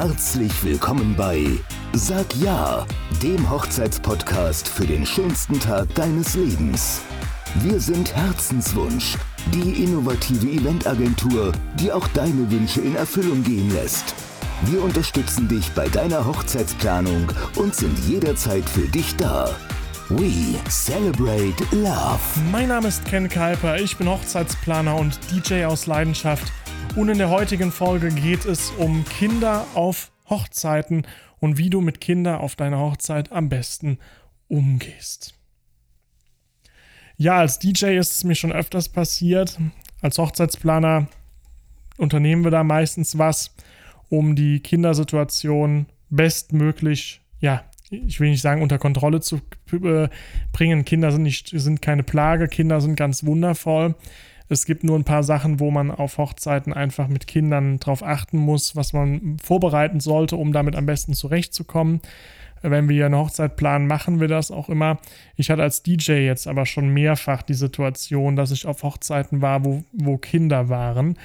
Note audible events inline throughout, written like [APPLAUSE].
Herzlich willkommen bei Sag Ja, dem Hochzeitspodcast für den schönsten Tag deines Lebens. Wir sind Herzenswunsch, die innovative Eventagentur, die auch deine Wünsche in Erfüllung gehen lässt. Wir unterstützen dich bei deiner Hochzeitsplanung und sind jederzeit für dich da. We celebrate love. Mein Name ist Ken Kuiper, ich bin Hochzeitsplaner und DJ aus Leidenschaft. Und in der heutigen Folge geht es um Kinder auf Hochzeiten und wie du mit Kindern auf deiner Hochzeit am besten umgehst. Ja, als DJ ist es mir schon öfters passiert. Als Hochzeitsplaner unternehmen wir da meistens was, um die Kindersituation bestmöglich ja, ich will nicht sagen, unter Kontrolle zu äh, bringen. Kinder sind, nicht, sind keine Plage, Kinder sind ganz wundervoll. Es gibt nur ein paar Sachen, wo man auf Hochzeiten einfach mit Kindern drauf achten muss, was man vorbereiten sollte, um damit am besten zurechtzukommen. Wenn wir eine Hochzeit planen, machen wir das auch immer. Ich hatte als DJ jetzt aber schon mehrfach die Situation, dass ich auf Hochzeiten war, wo, wo Kinder waren.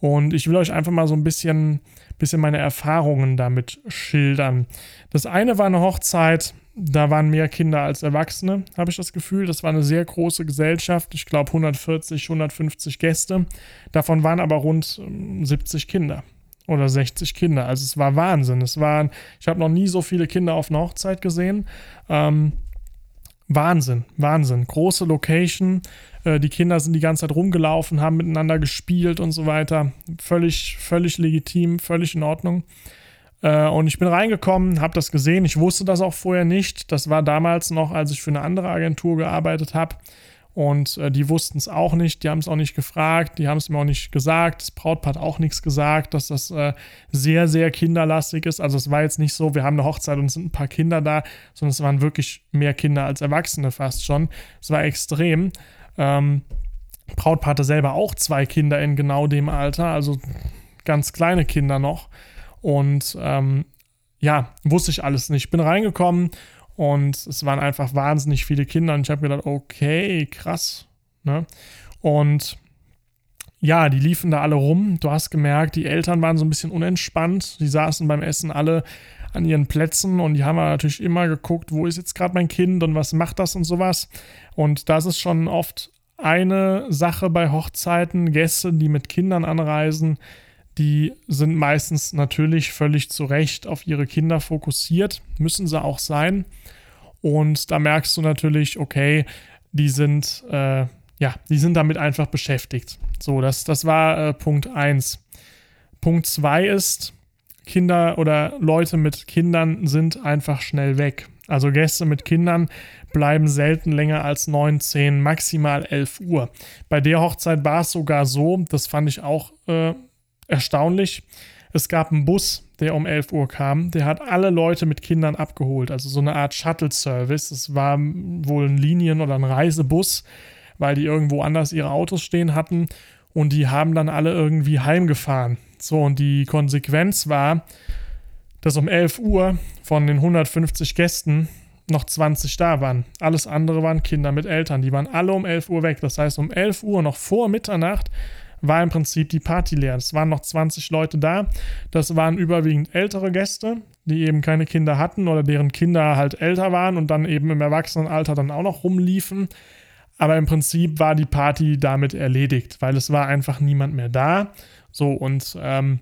Und ich will euch einfach mal so ein bisschen bisschen meine Erfahrungen damit schildern. Das eine war eine Hochzeit, da waren mehr Kinder als Erwachsene, habe ich das Gefühl. Das war eine sehr große Gesellschaft. Ich glaube 140, 150 Gäste. Davon waren aber rund 70 ähm, Kinder oder 60 Kinder. Also es war Wahnsinn. Es waren, ich habe noch nie so viele Kinder auf einer Hochzeit gesehen. Ähm, Wahnsinn, Wahnsinn. Große Location. Äh, die Kinder sind die ganze Zeit rumgelaufen, haben miteinander gespielt und so weiter. Völlig, völlig legitim, völlig in Ordnung. Äh, und ich bin reingekommen, habe das gesehen. Ich wusste das auch vorher nicht. Das war damals noch, als ich für eine andere Agentur gearbeitet habe. Und äh, die wussten es auch nicht, die haben es auch nicht gefragt, die haben es mir auch nicht gesagt. Das Brautpaar hat auch nichts gesagt, dass das äh, sehr, sehr kinderlastig ist. Also es war jetzt nicht so, wir haben eine Hochzeit und es sind ein paar Kinder da, sondern es waren wirklich mehr Kinder als Erwachsene fast schon. Es war extrem. Ähm, Brautpaar hatte selber auch zwei Kinder in genau dem Alter, also ganz kleine Kinder noch. Und ähm, ja, wusste ich alles nicht. Bin reingekommen und es waren einfach wahnsinnig viele Kinder. Und ich habe gedacht, okay, krass. Ne? Und ja, die liefen da alle rum. Du hast gemerkt, die Eltern waren so ein bisschen unentspannt. Die saßen beim Essen alle an ihren Plätzen und die haben natürlich immer geguckt, wo ist jetzt gerade mein Kind und was macht das und sowas. Und das ist schon oft eine Sache bei Hochzeiten. Gäste, die mit Kindern anreisen, die sind meistens natürlich völlig zu Recht auf ihre Kinder fokussiert, müssen sie auch sein. Und da merkst du natürlich, okay, die sind, äh, ja, die sind damit einfach beschäftigt. So, das, das war äh, Punkt 1. Punkt 2 ist, Kinder oder Leute mit Kindern sind einfach schnell weg. Also Gäste mit Kindern bleiben selten länger als 9, 10, maximal 11 Uhr. Bei der Hochzeit war es sogar so, das fand ich auch äh, erstaunlich. Es gab einen Bus, der um 11 Uhr kam, der hat alle Leute mit Kindern abgeholt. Also so eine Art Shuttle-Service. Es war wohl ein Linien- oder ein Reisebus, weil die irgendwo anders ihre Autos stehen hatten. Und die haben dann alle irgendwie heimgefahren. So, und die Konsequenz war, dass um 11 Uhr von den 150 Gästen noch 20 da waren. Alles andere waren Kinder mit Eltern. Die waren alle um 11 Uhr weg. Das heißt, um 11 Uhr noch vor Mitternacht war im Prinzip die Party leer. Es waren noch 20 Leute da. Das waren überwiegend ältere Gäste, die eben keine Kinder hatten oder deren Kinder halt älter waren und dann eben im Erwachsenenalter dann auch noch rumliefen. Aber im Prinzip war die Party damit erledigt, weil es war einfach niemand mehr da. So und ähm,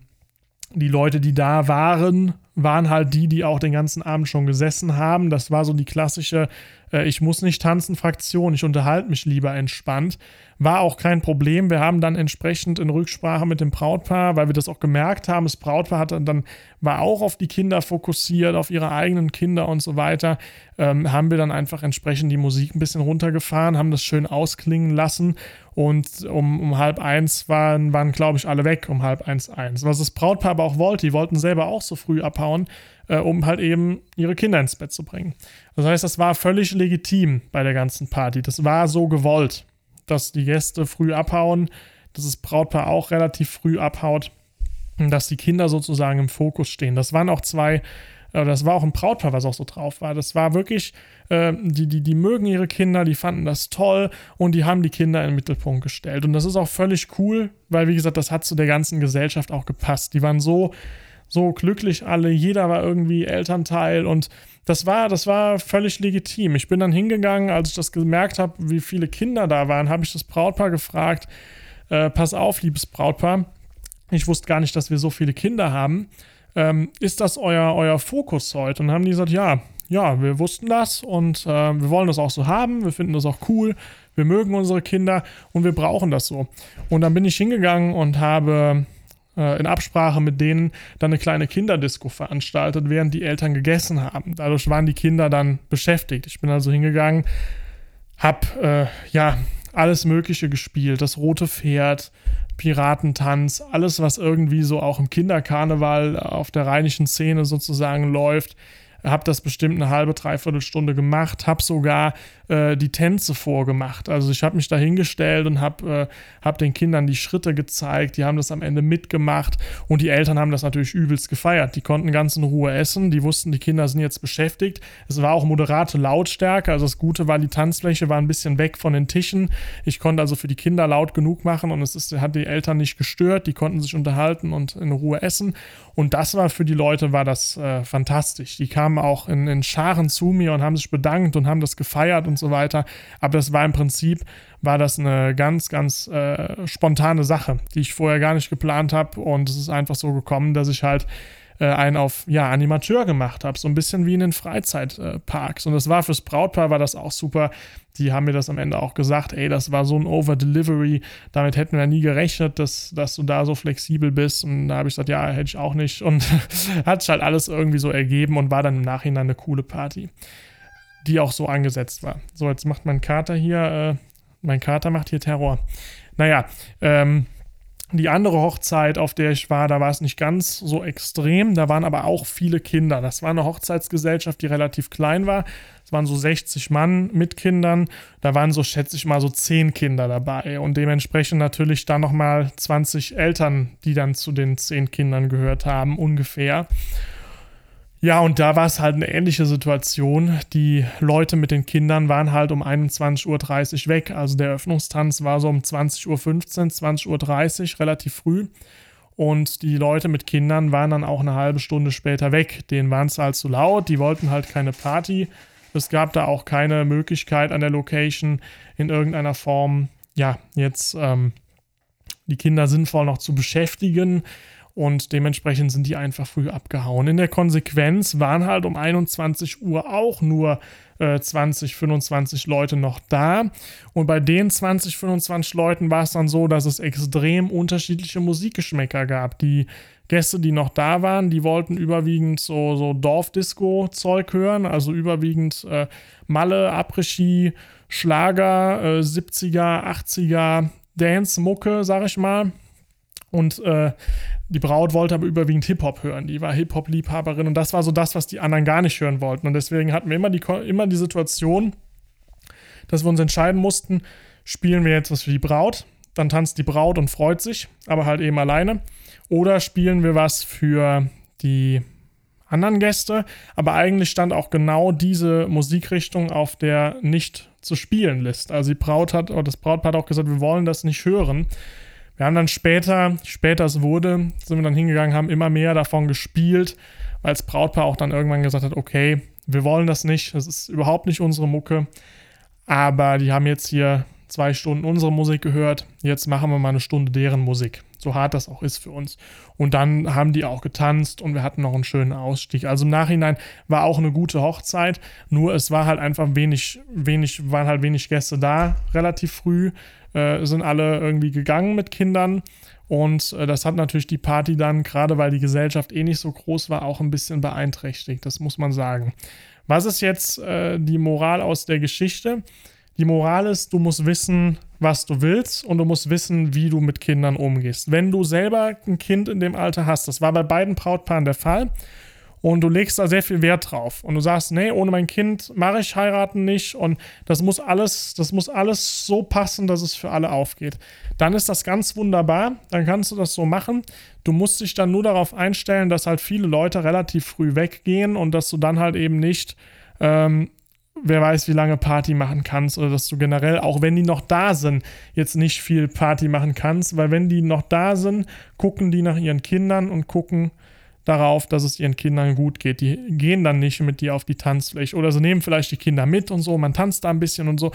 die Leute, die da waren, waren halt die, die auch den ganzen Abend schon gesessen haben. Das war so die klassische äh, Ich muss nicht tanzen Fraktion, ich unterhalte mich lieber entspannt. War auch kein Problem. Wir haben dann entsprechend in Rücksprache mit dem Brautpaar, weil wir das auch gemerkt haben, das Brautpaar hat dann, war auch auf die Kinder fokussiert, auf ihre eigenen Kinder und so weiter, ähm, haben wir dann einfach entsprechend die Musik ein bisschen runtergefahren, haben das schön ausklingen lassen und um, um halb eins waren, waren glaube ich, alle weg, um halb eins eins. Was das Brautpaar aber auch wollte, die wollten selber auch so früh abhauen, äh, um halt eben ihre Kinder ins Bett zu bringen. Das heißt, das war völlig legitim bei der ganzen Party. Das war so gewollt, dass die Gäste früh abhauen, dass das Brautpaar auch relativ früh abhaut und dass die Kinder sozusagen im Fokus stehen. Das waren auch zwei das war auch ein Brautpaar, was auch so drauf war. Das war wirklich, äh, die, die, die mögen ihre Kinder, die fanden das toll und die haben die Kinder in den Mittelpunkt gestellt. Und das ist auch völlig cool, weil, wie gesagt, das hat zu der ganzen Gesellschaft auch gepasst. Die waren so, so glücklich alle, jeder war irgendwie Elternteil und das war, das war völlig legitim. Ich bin dann hingegangen, als ich das gemerkt habe, wie viele Kinder da waren, habe ich das Brautpaar gefragt, äh, pass auf, liebes Brautpaar, ich wusste gar nicht, dass wir so viele Kinder haben. Ähm, ist das euer, euer Fokus heute? Und haben die gesagt, ja, ja, wir wussten das und äh, wir wollen das auch so haben, wir finden das auch cool, wir mögen unsere Kinder und wir brauchen das so. Und dann bin ich hingegangen und habe äh, in Absprache mit denen dann eine kleine Kinderdisco veranstaltet, während die Eltern gegessen haben. Dadurch waren die Kinder dann beschäftigt. Ich bin also hingegangen, hab äh, ja alles Mögliche gespielt, das rote Pferd, Piratentanz, alles, was irgendwie so auch im Kinderkarneval auf der rheinischen Szene sozusagen läuft habe das bestimmt eine halbe, dreiviertel Stunde gemacht, habe sogar äh, die Tänze vorgemacht. Also ich habe mich da hingestellt und habe äh, hab den Kindern die Schritte gezeigt, die haben das am Ende mitgemacht und die Eltern haben das natürlich übelst gefeiert. Die konnten ganz in Ruhe essen, die wussten, die Kinder sind jetzt beschäftigt. Es war auch moderate Lautstärke, also das Gute war, die Tanzfläche war ein bisschen weg von den Tischen. Ich konnte also für die Kinder laut genug machen und es ist, hat die Eltern nicht gestört, die konnten sich unterhalten und in Ruhe essen. Und das war für die Leute, war das äh, fantastisch. Die kamen auch in, in Scharen zu mir und haben sich bedankt und haben das gefeiert und so weiter. Aber das war im Prinzip, war das eine ganz, ganz äh, spontane Sache, die ich vorher gar nicht geplant habe. Und es ist einfach so gekommen, dass ich halt äh, einen auf ja, Animateur gemacht habe, so ein bisschen wie in den Freizeitparks. Und das war fürs Brautpaar war das auch super. Die haben mir das am Ende auch gesagt, ey, das war so ein Over-Delivery, damit hätten wir nie gerechnet, dass, dass du da so flexibel bist. Und da habe ich gesagt, ja, hätte ich auch nicht. Und [LAUGHS] hat sich halt alles irgendwie so ergeben und war dann im Nachhinein eine coole Party, die auch so angesetzt war. So, jetzt macht mein Kater hier, äh, mein Kater macht hier Terror. Naja, ähm, die andere Hochzeit, auf der ich war, da war es nicht ganz so extrem. Da waren aber auch viele Kinder. Das war eine Hochzeitsgesellschaft, die relativ klein war. Es waren so 60 Mann mit Kindern. Da waren so, schätze ich mal, so 10 Kinder dabei. Und dementsprechend natürlich dann nochmal 20 Eltern, die dann zu den 10 Kindern gehört haben, ungefähr. Ja, und da war es halt eine ähnliche Situation. Die Leute mit den Kindern waren halt um 21.30 Uhr weg. Also der Eröffnungstanz war so um 20.15 Uhr, 20.30 Uhr, relativ früh. Und die Leute mit Kindern waren dann auch eine halbe Stunde später weg. Denen waren es halt zu laut, die wollten halt keine Party. Es gab da auch keine Möglichkeit an der Location in irgendeiner Form, ja, jetzt ähm, die Kinder sinnvoll noch zu beschäftigen und dementsprechend sind die einfach früh abgehauen. In der Konsequenz waren halt um 21 Uhr auch nur äh, 20, 25 Leute noch da. Und bei den 20, 25 Leuten war es dann so, dass es extrem unterschiedliche Musikgeschmäcker gab. Die Gäste, die noch da waren, die wollten überwiegend so, so Dorfdisco-Zeug hören, also überwiegend äh, Malle, Après-Ski, Schlager, äh, 70er, 80er, Dance-Mucke, sag ich mal. Und äh, die Braut wollte aber überwiegend Hip-Hop hören. Die war Hip-Hop-Liebhaberin und das war so das, was die anderen gar nicht hören wollten. Und deswegen hatten wir immer die, immer die Situation, dass wir uns entscheiden mussten, spielen wir jetzt was für die Braut, dann tanzt die Braut und freut sich, aber halt eben alleine. Oder spielen wir was für die anderen Gäste, aber eigentlich stand auch genau diese Musikrichtung auf der nicht zu spielen List. Also die Braut hat, oder das Brautpaar hat auch gesagt, wir wollen das nicht hören. Wir haben dann später, später es wurde, sind wir dann hingegangen, haben immer mehr davon gespielt, weil das Brautpaar auch dann irgendwann gesagt hat, okay, wir wollen das nicht, das ist überhaupt nicht unsere Mucke, aber die haben jetzt hier zwei Stunden unsere Musik gehört, jetzt machen wir mal eine Stunde deren Musik. So hart das auch ist für uns. Und dann haben die auch getanzt und wir hatten noch einen schönen Ausstieg. Also im Nachhinein war auch eine gute Hochzeit, nur es war halt einfach wenig, wenig, waren halt wenig Gäste da, relativ früh äh, sind alle irgendwie gegangen mit Kindern. Und äh, das hat natürlich die Party dann, gerade weil die Gesellschaft eh nicht so groß war, auch ein bisschen beeinträchtigt. Das muss man sagen. Was ist jetzt äh, die Moral aus der Geschichte? Die Moral ist, du musst wissen, was du willst und du musst wissen, wie du mit Kindern umgehst. Wenn du selber ein Kind in dem Alter hast, das war bei beiden Brautpaaren der Fall, und du legst da sehr viel Wert drauf und du sagst, nee, ohne mein Kind mache ich heiraten nicht und das muss alles, das muss alles so passen, dass es für alle aufgeht. Dann ist das ganz wunderbar, dann kannst du das so machen. Du musst dich dann nur darauf einstellen, dass halt viele Leute relativ früh weggehen und dass du dann halt eben nicht ähm, wer weiß, wie lange Party machen kannst oder dass du generell, auch wenn die noch da sind, jetzt nicht viel Party machen kannst, weil wenn die noch da sind, gucken die nach ihren Kindern und gucken darauf, dass es ihren Kindern gut geht. Die gehen dann nicht mit dir auf die Tanzfläche oder sie nehmen vielleicht die Kinder mit und so, man tanzt da ein bisschen und so.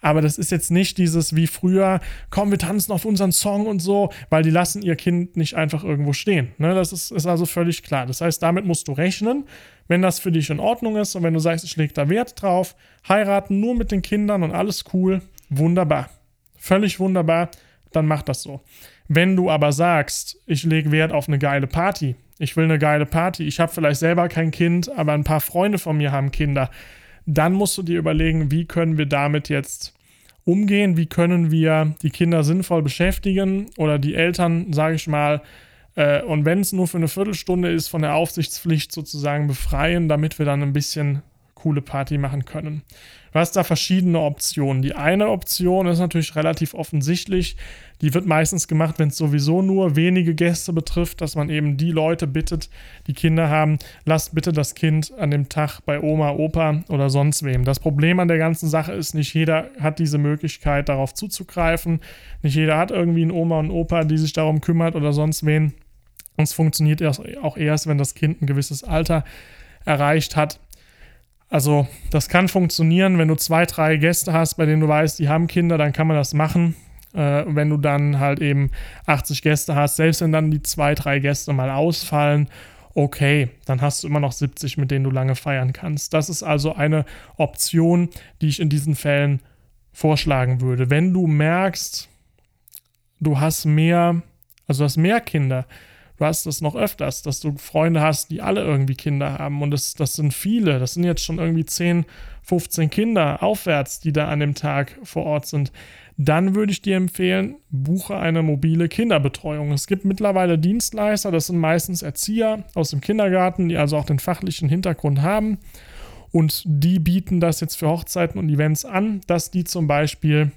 Aber das ist jetzt nicht dieses wie früher, komm, wir tanzen auf unseren Song und so, weil die lassen ihr Kind nicht einfach irgendwo stehen. Ne? Das ist, ist also völlig klar. Das heißt, damit musst du rechnen, wenn das für dich in Ordnung ist und wenn du sagst, ich lege da Wert drauf, heiraten nur mit den Kindern und alles cool, wunderbar. Völlig wunderbar, dann mach das so. Wenn du aber sagst, ich lege Wert auf eine geile Party, ich will eine geile Party, ich habe vielleicht selber kein Kind, aber ein paar Freunde von mir haben Kinder, dann musst du dir überlegen, wie können wir damit jetzt umgehen, wie können wir die Kinder sinnvoll beschäftigen oder die Eltern, sage ich mal, äh, und wenn es nur für eine Viertelstunde ist, von der Aufsichtspflicht sozusagen befreien, damit wir dann ein bisschen coole Party machen können. Du hast da verschiedene Optionen. Die eine Option ist natürlich relativ offensichtlich. Die wird meistens gemacht, wenn es sowieso nur wenige Gäste betrifft, dass man eben die Leute bittet, die Kinder haben, lasst bitte das Kind an dem Tag bei Oma, Opa oder sonst wem. Das Problem an der ganzen Sache ist, nicht jeder hat diese Möglichkeit, darauf zuzugreifen. Nicht jeder hat irgendwie einen Oma und Opa, die sich darum kümmert oder sonst wen. Und es funktioniert auch erst, wenn das Kind ein gewisses Alter erreicht hat. Also das kann funktionieren, wenn du zwei, drei Gäste hast, bei denen du weißt, die haben Kinder, dann kann man das machen. Äh, wenn du dann halt eben 80 Gäste hast, selbst wenn dann die zwei, drei Gäste mal ausfallen, okay, dann hast du immer noch 70, mit denen du lange feiern kannst. Das ist also eine Option, die ich in diesen Fällen vorschlagen würde. Wenn du merkst, du hast mehr, also du hast mehr Kinder, du hast das noch öfters, dass du Freunde hast, die alle irgendwie Kinder haben. Und das, das sind viele. Das sind jetzt schon irgendwie 10, 15 Kinder aufwärts, die da an dem Tag vor Ort sind. Dann würde ich dir empfehlen, buche eine mobile Kinderbetreuung. Es gibt mittlerweile Dienstleister, das sind meistens Erzieher aus dem Kindergarten, die also auch den fachlichen Hintergrund haben. Und die bieten das jetzt für Hochzeiten und Events an, dass die zum Beispiel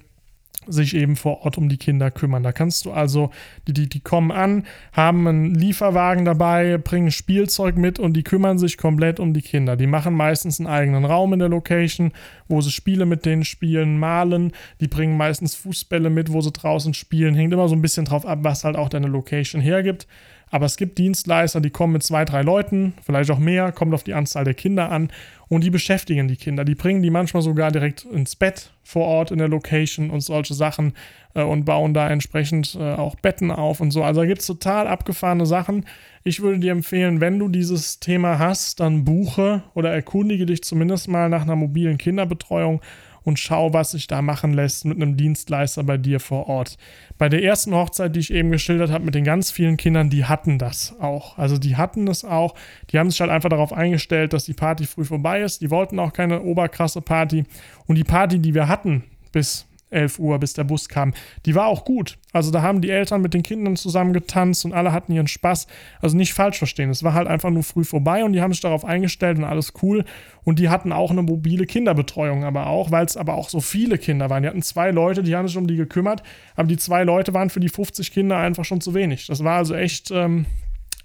sich eben vor Ort um die Kinder kümmern. Da kannst du also, die, die, die kommen an, haben einen Lieferwagen dabei, bringen Spielzeug mit und die kümmern sich komplett um die Kinder. Die machen meistens einen eigenen Raum in der Location, wo sie Spiele mit denen spielen, malen. Die bringen meistens Fußbälle mit, wo sie draußen spielen. Hängt immer so ein bisschen drauf ab, was halt auch deine Location hergibt. Aber es gibt Dienstleister, die kommen mit zwei, drei Leuten, vielleicht auch mehr, kommt auf die Anzahl der Kinder an und die beschäftigen die Kinder. Die bringen die manchmal sogar direkt ins Bett vor Ort in der Location und solche Sachen äh, und bauen da entsprechend äh, auch Betten auf und so. Also da gibt es total abgefahrene Sachen. Ich würde dir empfehlen, wenn du dieses Thema hast, dann buche oder erkundige dich zumindest mal nach einer mobilen Kinderbetreuung und schau, was sich da machen lässt mit einem Dienstleister bei dir vor Ort. Bei der ersten Hochzeit, die ich eben geschildert habe, mit den ganz vielen Kindern, die hatten das auch. Also die hatten es auch. Die haben sich halt einfach darauf eingestellt, dass die Party früh vorbei ist. Die wollten auch keine oberkrasse Party. Und die Party, die wir hatten, bis 11 Uhr, bis der Bus kam. Die war auch gut. Also da haben die Eltern mit den Kindern zusammen getanzt und alle hatten ihren Spaß. Also nicht falsch verstehen. Es war halt einfach nur früh vorbei und die haben sich darauf eingestellt und alles cool. Und die hatten auch eine mobile Kinderbetreuung, aber auch, weil es aber auch so viele Kinder waren. Die hatten zwei Leute, die haben sich um die gekümmert, aber die zwei Leute waren für die 50 Kinder einfach schon zu wenig. Das war also echt. Ähm,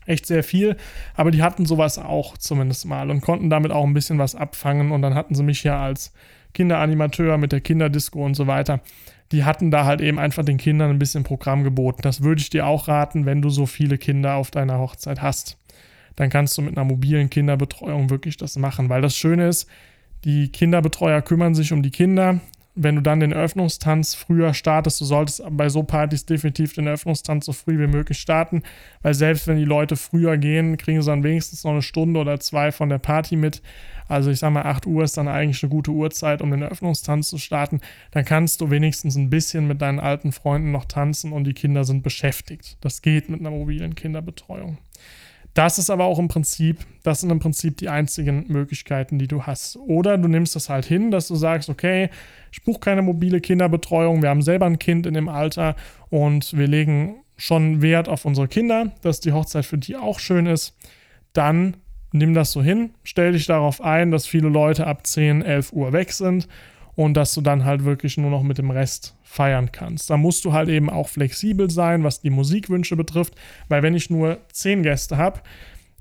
echt sehr viel, aber die hatten sowas auch zumindest mal und konnten damit auch ein bisschen was abfangen und dann hatten sie mich ja als Kinderanimateur mit der Kinderdisco und so weiter, die hatten da halt eben einfach den Kindern ein bisschen Programm geboten. Das würde ich dir auch raten, wenn du so viele Kinder auf deiner Hochzeit hast. Dann kannst du mit einer mobilen Kinderbetreuung wirklich das machen, weil das Schöne ist, die Kinderbetreuer kümmern sich um die Kinder, wenn du dann den Eröffnungstanz früher startest, du solltest bei so Partys definitiv den Eröffnungstanz so früh wie möglich starten, weil selbst wenn die Leute früher gehen, kriegen sie dann wenigstens noch eine Stunde oder zwei von der Party mit. Also ich sag mal, 8 Uhr ist dann eigentlich eine gute Uhrzeit, um den Eröffnungstanz zu starten. Dann kannst du wenigstens ein bisschen mit deinen alten Freunden noch tanzen und die Kinder sind beschäftigt. Das geht mit einer mobilen Kinderbetreuung. Das ist aber auch im Prinzip, das sind im Prinzip die einzigen Möglichkeiten, die du hast. Oder du nimmst es halt hin, dass du sagst, okay, ich buche keine mobile Kinderbetreuung, wir haben selber ein Kind in dem Alter und wir legen schon Wert auf unsere Kinder, dass die Hochzeit für die auch schön ist. Dann nimm das so hin, stell dich darauf ein, dass viele Leute ab 10, 11 Uhr weg sind und dass du dann halt wirklich nur noch mit dem Rest feiern kannst. Da musst du halt eben auch flexibel sein, was die Musikwünsche betrifft, weil wenn ich nur 10 Gäste habe,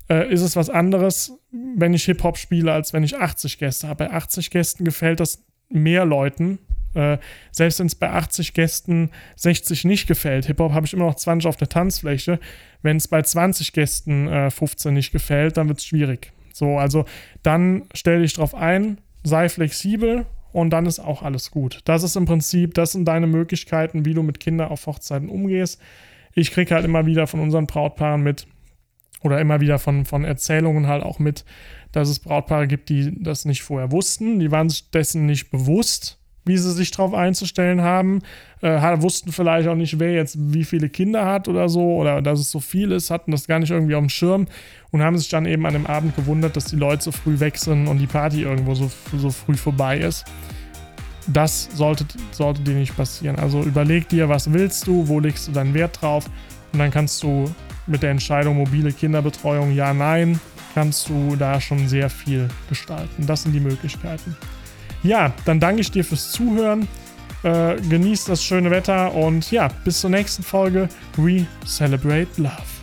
äh, ist es was anderes, wenn ich Hip-Hop spiele, als wenn ich 80 Gäste habe. Bei 80 Gästen gefällt das mehr Leuten, Äh, selbst wenn es bei 80 Gästen 60 nicht gefällt, Hip-Hop habe ich immer noch 20 auf der Tanzfläche. Wenn es bei 20 Gästen äh, 15 nicht gefällt, dann wird es schwierig. So, also dann stell dich drauf ein, sei flexibel und dann ist auch alles gut. Das ist im Prinzip, das sind deine Möglichkeiten, wie du mit Kindern auf Hochzeiten umgehst. Ich kriege halt immer wieder von unseren Brautpaaren mit oder immer wieder von, von Erzählungen halt auch mit, dass es Brautpaare gibt, die das nicht vorher wussten. Die waren sich dessen nicht bewusst, wie sie sich darauf einzustellen haben. Äh, wussten vielleicht auch nicht, wer jetzt wie viele Kinder hat oder so, oder dass es so viel ist, hatten das gar nicht irgendwie auf dem Schirm und haben sich dann eben an dem Abend gewundert, dass die Leute so früh weg sind und die Party irgendwo so, so früh vorbei ist. Das sollte, sollte dir nicht passieren. Also überleg dir, was willst du, wo legst du deinen Wert drauf und dann kannst du mit der Entscheidung mobile Kinderbetreuung ja, nein, kannst du da schon sehr viel gestalten. Das sind die Möglichkeiten. Ja, dann danke ich dir fürs Zuhören. Äh, genießt das schöne Wetter und ja, bis zur nächsten Folge. We celebrate love.